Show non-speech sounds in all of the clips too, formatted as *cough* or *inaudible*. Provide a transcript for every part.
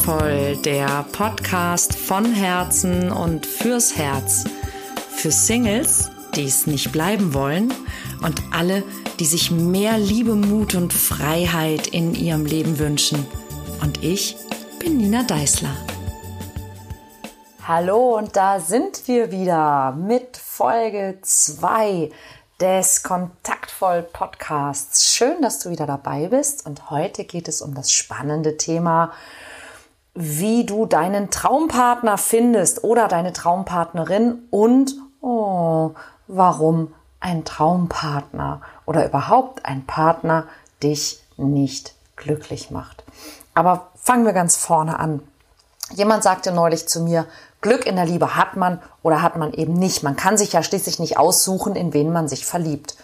Kontaktvoll, der Podcast von Herzen und fürs Herz. Für Singles, die es nicht bleiben wollen und alle, die sich mehr Liebe, Mut und Freiheit in ihrem Leben wünschen. Und ich bin Nina Deißler. Hallo und da sind wir wieder mit Folge 2 des Kontaktvoll Podcasts. Schön, dass du wieder dabei bist und heute geht es um das spannende Thema, wie du deinen Traumpartner findest oder deine Traumpartnerin und oh, warum ein Traumpartner oder überhaupt ein Partner dich nicht glücklich macht. Aber fangen wir ganz vorne an. Jemand sagte neulich zu mir, Glück in der Liebe hat man oder hat man eben nicht. Man kann sich ja schließlich nicht aussuchen, in wen man sich verliebt.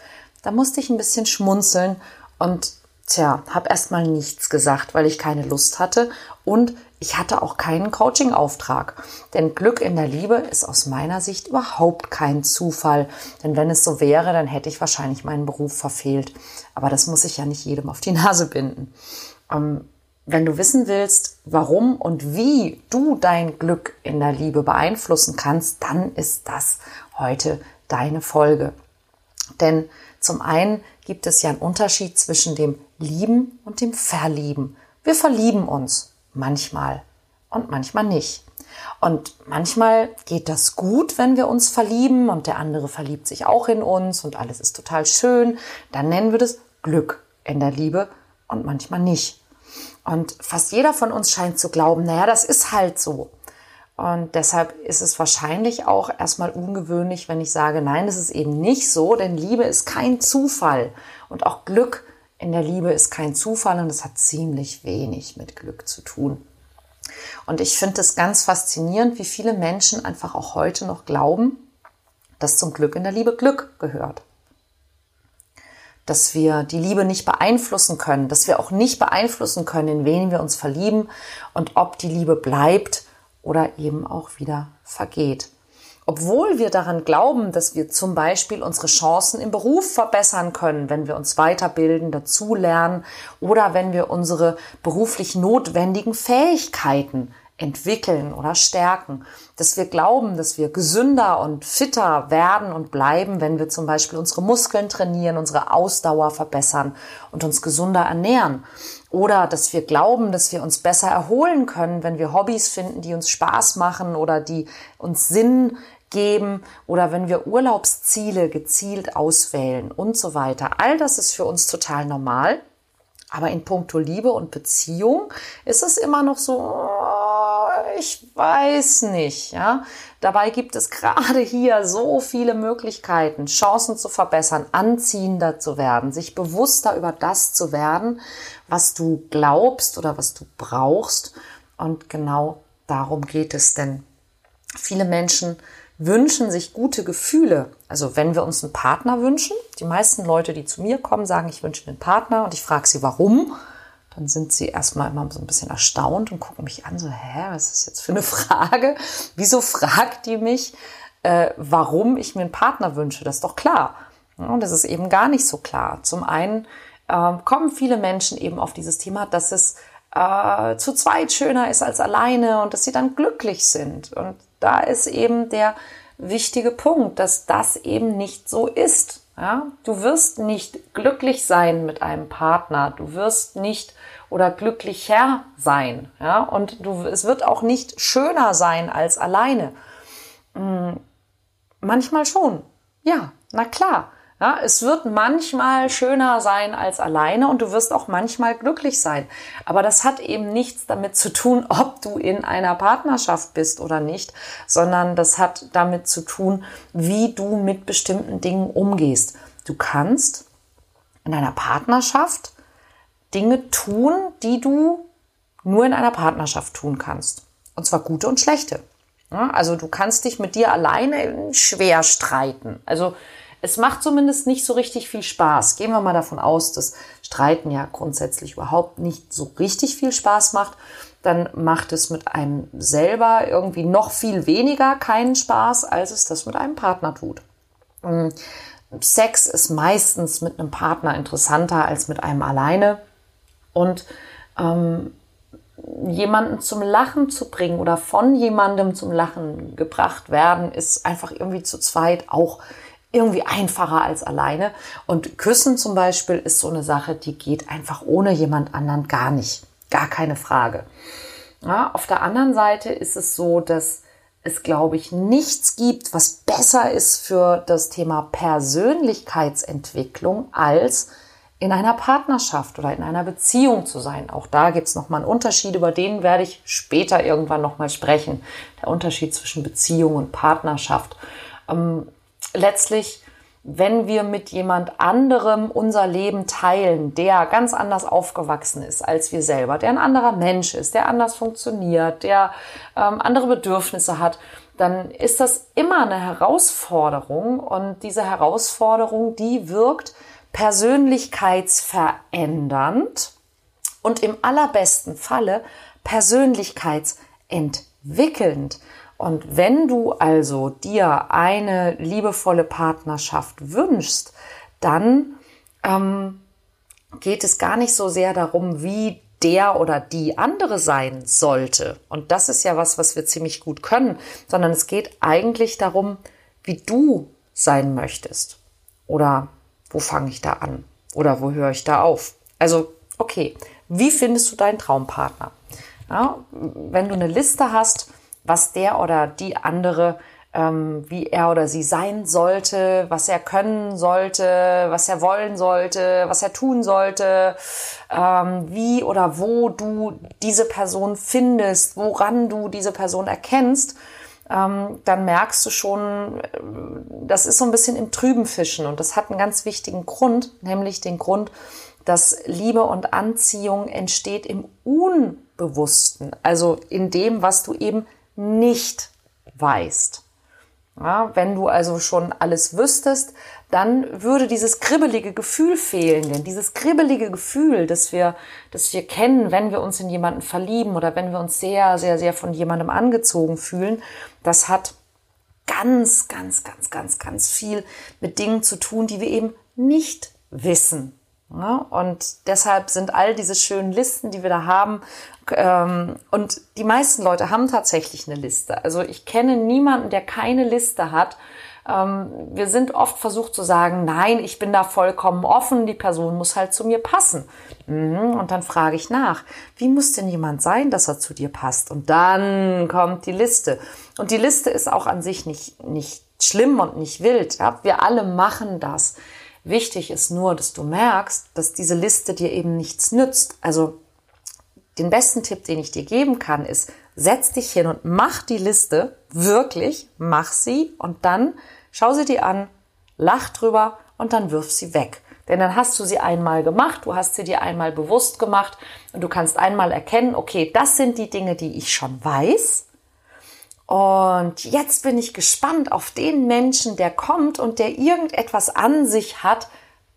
Da musste ich ein bisschen schmunzeln und tja, habe erstmal nichts gesagt, weil ich keine Lust hatte und ich hatte auch keinen Coaching-Auftrag. Denn Glück in der Liebe ist aus meiner Sicht überhaupt kein Zufall. Denn wenn es so wäre, dann hätte ich wahrscheinlich meinen Beruf verfehlt. Aber das muss ich ja nicht jedem auf die Nase binden. Ähm, wenn du wissen willst, warum und wie du dein Glück in der Liebe beeinflussen kannst, dann ist das heute deine Folge. Denn zum einen gibt es ja einen Unterschied zwischen dem Lieben und dem Verlieben. Wir verlieben uns manchmal und manchmal nicht. Und manchmal geht das gut, wenn wir uns verlieben und der andere verliebt sich auch in uns und alles ist total schön. Dann nennen wir das Glück in der Liebe und manchmal nicht. Und fast jeder von uns scheint zu glauben, naja, das ist halt so. Und deshalb ist es wahrscheinlich auch erstmal ungewöhnlich, wenn ich sage, nein, das ist eben nicht so, denn Liebe ist kein Zufall. Und auch Glück in der Liebe ist kein Zufall und es hat ziemlich wenig mit Glück zu tun. Und ich finde es ganz faszinierend, wie viele Menschen einfach auch heute noch glauben, dass zum Glück in der Liebe Glück gehört dass wir die Liebe nicht beeinflussen können, dass wir auch nicht beeinflussen können, in wen wir uns verlieben und ob die Liebe bleibt oder eben auch wieder vergeht. Obwohl wir daran glauben, dass wir zum Beispiel unsere Chancen im Beruf verbessern können, wenn wir uns weiterbilden, dazulernen oder wenn wir unsere beruflich notwendigen Fähigkeiten entwickeln oder stärken, dass wir glauben, dass wir gesünder und fitter werden und bleiben, wenn wir zum Beispiel unsere Muskeln trainieren, unsere Ausdauer verbessern und uns gesunder ernähren. Oder dass wir glauben, dass wir uns besser erholen können, wenn wir Hobbys finden, die uns Spaß machen oder die uns Sinn geben oder wenn wir Urlaubsziele gezielt auswählen und so weiter. All das ist für uns total normal. Aber in puncto Liebe und Beziehung ist es immer noch so, oh, ich weiß nicht, ja. Dabei gibt es gerade hier so viele Möglichkeiten, Chancen zu verbessern, anziehender zu werden, sich bewusster über das zu werden, was du glaubst oder was du brauchst. Und genau darum geht es, denn viele Menschen wünschen sich gute Gefühle. Also wenn wir uns einen Partner wünschen, die meisten Leute, die zu mir kommen, sagen, ich wünsche mir einen Partner und ich frage sie, warum, dann sind sie erstmal immer so ein bisschen erstaunt und gucken mich an, so, hä, was ist jetzt für eine *laughs* Frage? Wieso fragt die mich, äh, warum ich mir einen Partner wünsche? Das ist doch klar. und das ist eben gar nicht so klar. Zum einen äh, kommen viele Menschen eben auf dieses Thema, dass es äh, zu zweit schöner ist als alleine und dass sie dann glücklich sind. Und da ist eben der wichtige Punkt, dass das eben nicht so ist. Ja? Du wirst nicht glücklich sein mit einem Partner. Du wirst nicht oder glücklicher sein. Ja? Und du, es wird auch nicht schöner sein als alleine. Hm, manchmal schon. Ja, na klar. Ja, es wird manchmal schöner sein als alleine und du wirst auch manchmal glücklich sein. Aber das hat eben nichts damit zu tun, *laughs* ob du in einer Partnerschaft bist oder nicht, sondern das hat damit zu tun, wie du mit bestimmten Dingen umgehst. Du kannst in einer Partnerschaft Dinge tun, die du nur in einer Partnerschaft tun kannst. Und zwar gute und schlechte. Ja, also du kannst dich mit dir alleine schwer streiten. Also es macht zumindest nicht so richtig viel Spaß. Gehen wir mal davon aus, dass Streiten ja grundsätzlich überhaupt nicht so richtig viel Spaß macht. Dann macht es mit einem selber irgendwie noch viel weniger keinen Spaß, als es das mit einem Partner tut. Hm, Sex ist meistens mit einem Partner interessanter als mit einem alleine. Und ähm, jemanden zum Lachen zu bringen oder von jemandem zum Lachen gebracht werden, ist einfach irgendwie zu zweit auch irgendwie einfacher als alleine. Und Küssen zum Beispiel ist so eine Sache, die geht einfach ohne jemand anderen gar nicht. Gar keine Frage. Ja, auf der anderen Seite ist es so, dass es, glaube ich, nichts gibt, was besser ist für das Thema Persönlichkeitsentwicklung als in einer Partnerschaft oder in einer Beziehung zu sein. Auch da gibt es nochmal einen Unterschied, über den werde ich später irgendwann nochmal sprechen. Der Unterschied zwischen Beziehung und Partnerschaft. Ähm, letztlich, wenn wir mit jemand anderem unser Leben teilen, der ganz anders aufgewachsen ist als wir selber, der ein anderer Mensch ist, der anders funktioniert, der ähm, andere Bedürfnisse hat, dann ist das immer eine Herausforderung und diese Herausforderung, die wirkt persönlichkeitsverändernd und im allerbesten Falle persönlichkeitsentwickelnd. Und wenn du also dir eine liebevolle Partnerschaft wünschst, dann ähm, geht es gar nicht so sehr darum, wie der oder die andere sein sollte. Und das ist ja was, was wir ziemlich gut können, sondern es geht eigentlich darum, wie du sein möchtest. Oder wo fange ich da an? Oder wo höre ich da auf? Also, okay, wie findest du deinen Traumpartner? Ja, wenn du eine Liste hast, was der oder die andere, ähm, wie er oder sie sein sollte, was er können sollte, was er wollen sollte, was er tun sollte, ähm, wie oder wo du diese Person findest, woran du diese Person erkennst, ähm, dann merkst du schon, äh, das ist so ein bisschen im Trüben fischen. Und das hat einen ganz wichtigen Grund, nämlich den Grund, dass Liebe und Anziehung entsteht im Unbewussten, also in dem, was du eben nicht weißt. Ja, wenn du also schon alles wüsstest, dann würde dieses kribbelige Gefühl fehlen. Denn dieses kribbelige Gefühl, das wir, das wir kennen, wenn wir uns in jemanden verlieben oder wenn wir uns sehr, sehr, sehr von jemandem angezogen fühlen, das hat ganz, ganz, ganz, ganz, ganz viel mit Dingen zu tun, die wir eben nicht wissen. Ja, und deshalb sind all diese schönen Listen, die wir da haben, ähm, und die meisten Leute haben tatsächlich eine Liste. Also ich kenne niemanden, der keine Liste hat. Ähm, wir sind oft versucht zu sagen, nein, ich bin da vollkommen offen, die Person muss halt zu mir passen. Mhm, und dann frage ich nach, wie muss denn jemand sein, dass er zu dir passt? Und dann kommt die Liste. Und die Liste ist auch an sich nicht, nicht schlimm und nicht wild. Ja? Wir alle machen das. Wichtig ist nur, dass du merkst, dass diese Liste dir eben nichts nützt. Also den besten Tipp, den ich dir geben kann, ist, setz dich hin und mach die Liste, wirklich, mach sie und dann schau sie dir an, lach drüber und dann wirf sie weg. Denn dann hast du sie einmal gemacht, du hast sie dir einmal bewusst gemacht und du kannst einmal erkennen, okay, das sind die Dinge, die ich schon weiß und jetzt bin ich gespannt auf den Menschen, der kommt und der irgendetwas an sich hat,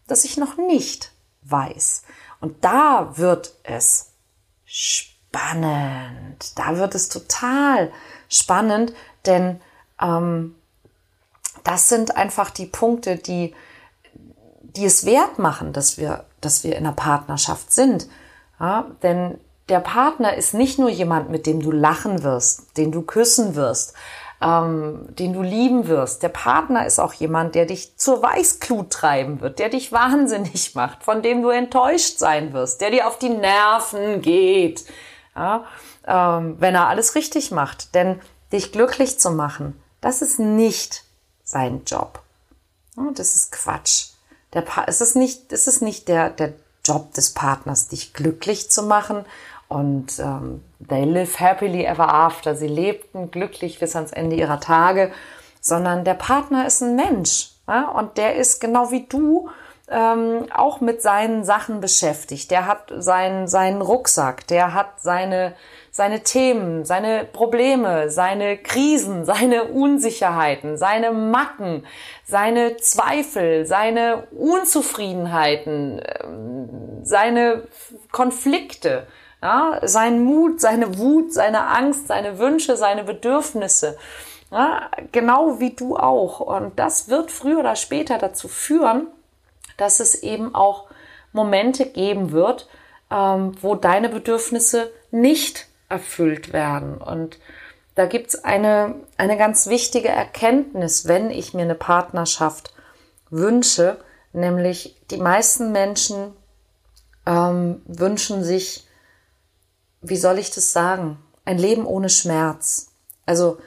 das ich noch nicht weiß. Und da wird es spannend. Da wird es total spannend, denn ähm, das sind einfach die Punkte, die, die es wert machen, dass wir, dass wir in einer Partnerschaft sind. Ja, denn der Partner ist nicht nur jemand, mit dem du lachen wirst, den du küssen wirst, ähm, den du lieben wirst. Der Partner ist auch jemand, der dich zur Weißglut treiben wird, der dich wahnsinnig *laughs* macht, von dem du enttäuscht sein wirst, der dir auf die Nerven geht, ja, ähm, wenn er alles richtig macht. Denn dich glücklich zu machen, das ist nicht sein Job. Ja, das ist Quatsch. Der pa es ist nicht, es ist nicht der, der Job des Partners, dich glücklich zu machen und ähm, they live happily ever after. Sie lebten glücklich bis ans Ende ihrer Tage, sondern der Partner ist ein Mensch ja? und der ist genau wie du ähm, auch mit seinen Sachen beschäftigt. Der hat seinen, seinen Rucksack, der hat seine, seine Themen, seine Probleme, seine Krisen, *laughs* seine Unsicherheiten, seine Macken, seine Zweifel, seine Unzufriedenheiten, ähm, seine Konflikte. Ja, sein Mut, seine Wut, seine Angst, seine Wünsche, seine Bedürfnisse. Ja, genau wie du auch. Und das wird früher oder später dazu führen, dass es eben auch Momente geben wird, ähm, wo deine Bedürfnisse nicht erfüllt werden. Und da gibt's eine, eine ganz wichtige Erkenntnis, wenn ich mir eine Partnerschaft wünsche, nämlich die meisten Menschen ähm, wünschen sich, wie soll ich das sagen, ein Leben ohne Schmerz. Also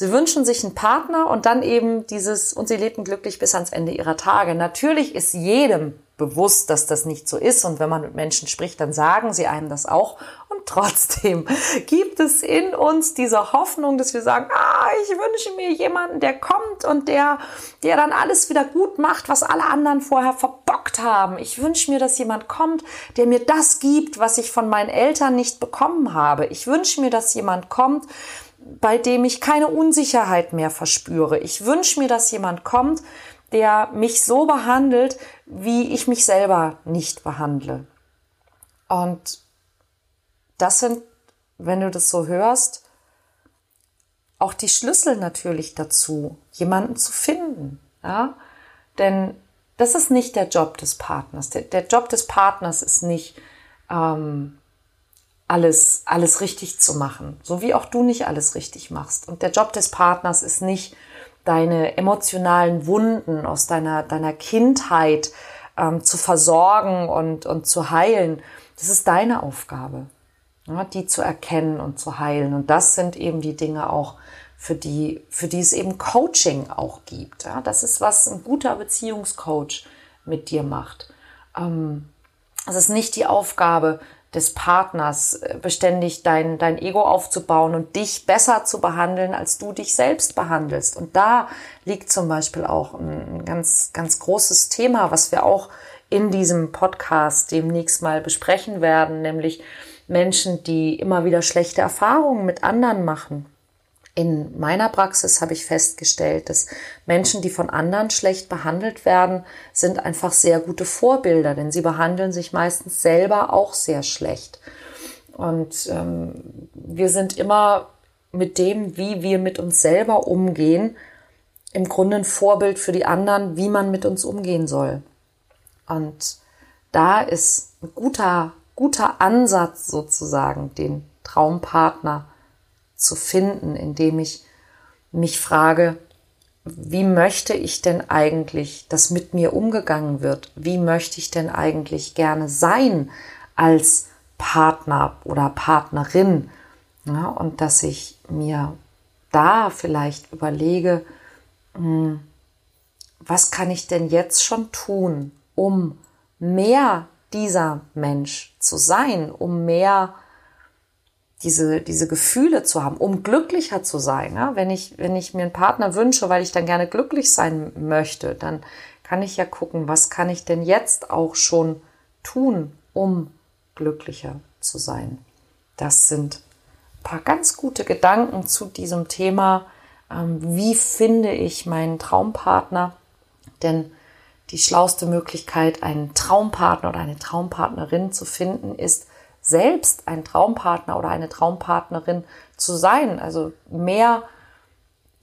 sie wünschen sich einen Partner und dann eben dieses, und sie lebten glücklich bis ans Ende ihrer Tage. Natürlich ist jedem bewusst, dass das nicht so ist. Und wenn man mit Menschen spricht, dann sagen sie einem das auch. Und trotzdem *laughs* gibt es in uns diese Hoffnung, dass wir sagen, ah, ich wünsche mir jemanden, der kommt und der, der dann alles wieder gut macht, was alle anderen vorher verbockt haben. Ich wünsche mir, dass jemand kommt, der mir das gibt, was ich von meinen Eltern nicht bekommen habe. Ich wünsche mir, dass jemand kommt, bei dem ich keine Unsicherheit mehr verspüre. Ich wünsche mir, dass jemand kommt, der mich so behandelt, wie ich mich selber nicht behandle. Und das sind, wenn du das so hörst, auch die Schlüssel natürlich dazu, jemanden zu finden. Ja? Denn das ist nicht der Job des Partners. Der, der Job des Partners ist nicht, ähm, alles, alles richtig zu machen, so wie auch du nicht alles richtig machst. Und der Job des Partners ist nicht, deine emotionalen Wunden aus deiner, deiner Kindheit ähm, zu versorgen und, und zu heilen. Das ist deine Aufgabe, ja, die zu erkennen und zu heilen. Und das sind eben die Dinge auch, für die, für die es eben Coaching auch gibt. Ja. Das ist, was ein guter Beziehungscoach mit dir macht. Ähm, es ist nicht die Aufgabe, des Partners, äh, beständig dein, dein Ego aufzubauen und dich besser zu behandeln, als du dich selbst behandelst. Und da liegt zum Beispiel auch ein ganz, ganz großes Thema, was wir auch in diesem Podcast demnächst mal besprechen werden, nämlich Menschen, die immer wieder schlechte Erfahrungen mit anderen machen in meiner Praxis habe ich festgestellt, dass Menschen, die von anderen schlecht behandelt werden, sind einfach sehr gute Vorbilder, denn sie behandeln sich meistens selber auch sehr schlecht. Und ähm, wir sind immer mit dem, wie wir mit uns selber umgehen, im Grunde ein Vorbild für die anderen, wie man mit uns umgehen soll. Und da ist ein guter, guter Ansatz sozusagen, den Traumpartner zu finden, indem ich mich frage, wie möchte ich denn eigentlich, dass mit mir umgegangen wird? Wie möchte ich denn eigentlich gerne sein als Partner oder Partnerin? Ja, und dass ich mir da vielleicht überlege, hm, was kann ich denn jetzt schon tun, um mehr dieser Mensch zu sein, um mehr diese, diese Gefühle zu haben, um glücklicher zu sein. Ja? Wenn, ich, wenn ich mir einen Partner wünsche, weil ich dann gerne glücklich sein möchte, dann kann ich ja gucken, was kann ich denn jetzt auch schon tun, um glücklicher zu sein. Das sind ein paar ganz gute Gedanken zu diesem Thema. Ähm, wie finde ich meinen Traumpartner? Denn die schlauste Möglichkeit, einen Traumpartner oder eine Traumpartnerin zu finden, ist, selbst ein Traumpartner oder eine Traumpartnerin zu sein. Also mehr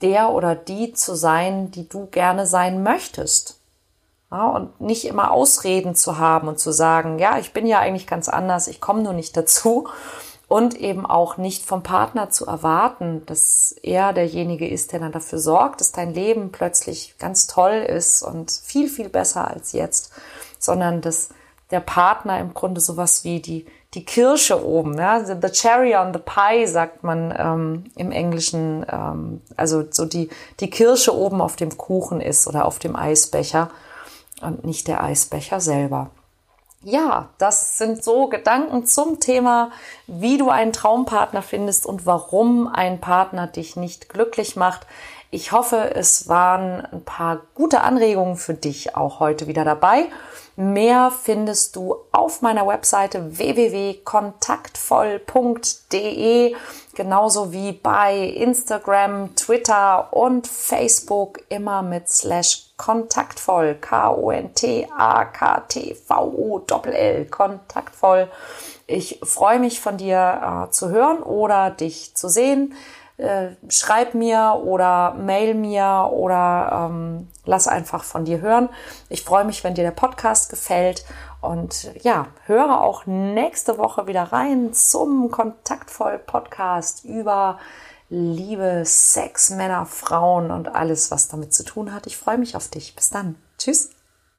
der oder die zu sein, die du gerne sein möchtest. Ja, und nicht immer Ausreden zu haben und zu sagen, ja, ich bin ja eigentlich ganz anders, ich komme nur nicht dazu. Und eben auch nicht vom Partner zu erwarten, dass er derjenige ist, der dann dafür sorgt, dass dein Leben plötzlich ganz toll ist und viel, viel besser als jetzt, sondern dass der Partner im Grunde sowas wie die, die Kirsche oben, ja, the cherry on the pie sagt man ähm, im Englischen, ähm, also so die, die Kirsche oben auf dem Kuchen ist oder auf dem Eisbecher und nicht der Eisbecher selber. Ja, das sind so Gedanken zum Thema, wie du einen Traumpartner findest und warum ein Partner dich nicht glücklich macht. Ich hoffe, es waren ein paar gute Anregungen für dich auch heute wieder dabei. Mehr findest du auf meiner Webseite www.kontaktvoll.de, genauso wie bei Instagram, Twitter und Facebook immer mit slash kontaktvoll, K-O-N-T-A-K-T-V-O-L-L, kontaktvoll. Ich freue mich von dir äh, zu hören oder dich zu sehen. Äh, schreib mir oder mail mir oder ähm, lass einfach von dir hören. Ich freue mich, wenn dir der Podcast gefällt und ja, höre auch nächste Woche wieder rein zum Kontaktvoll Podcast über Liebe, Sex, Männer, Frauen und alles, was damit zu tun hat. Ich freue mich auf dich. Bis dann. Tschüss.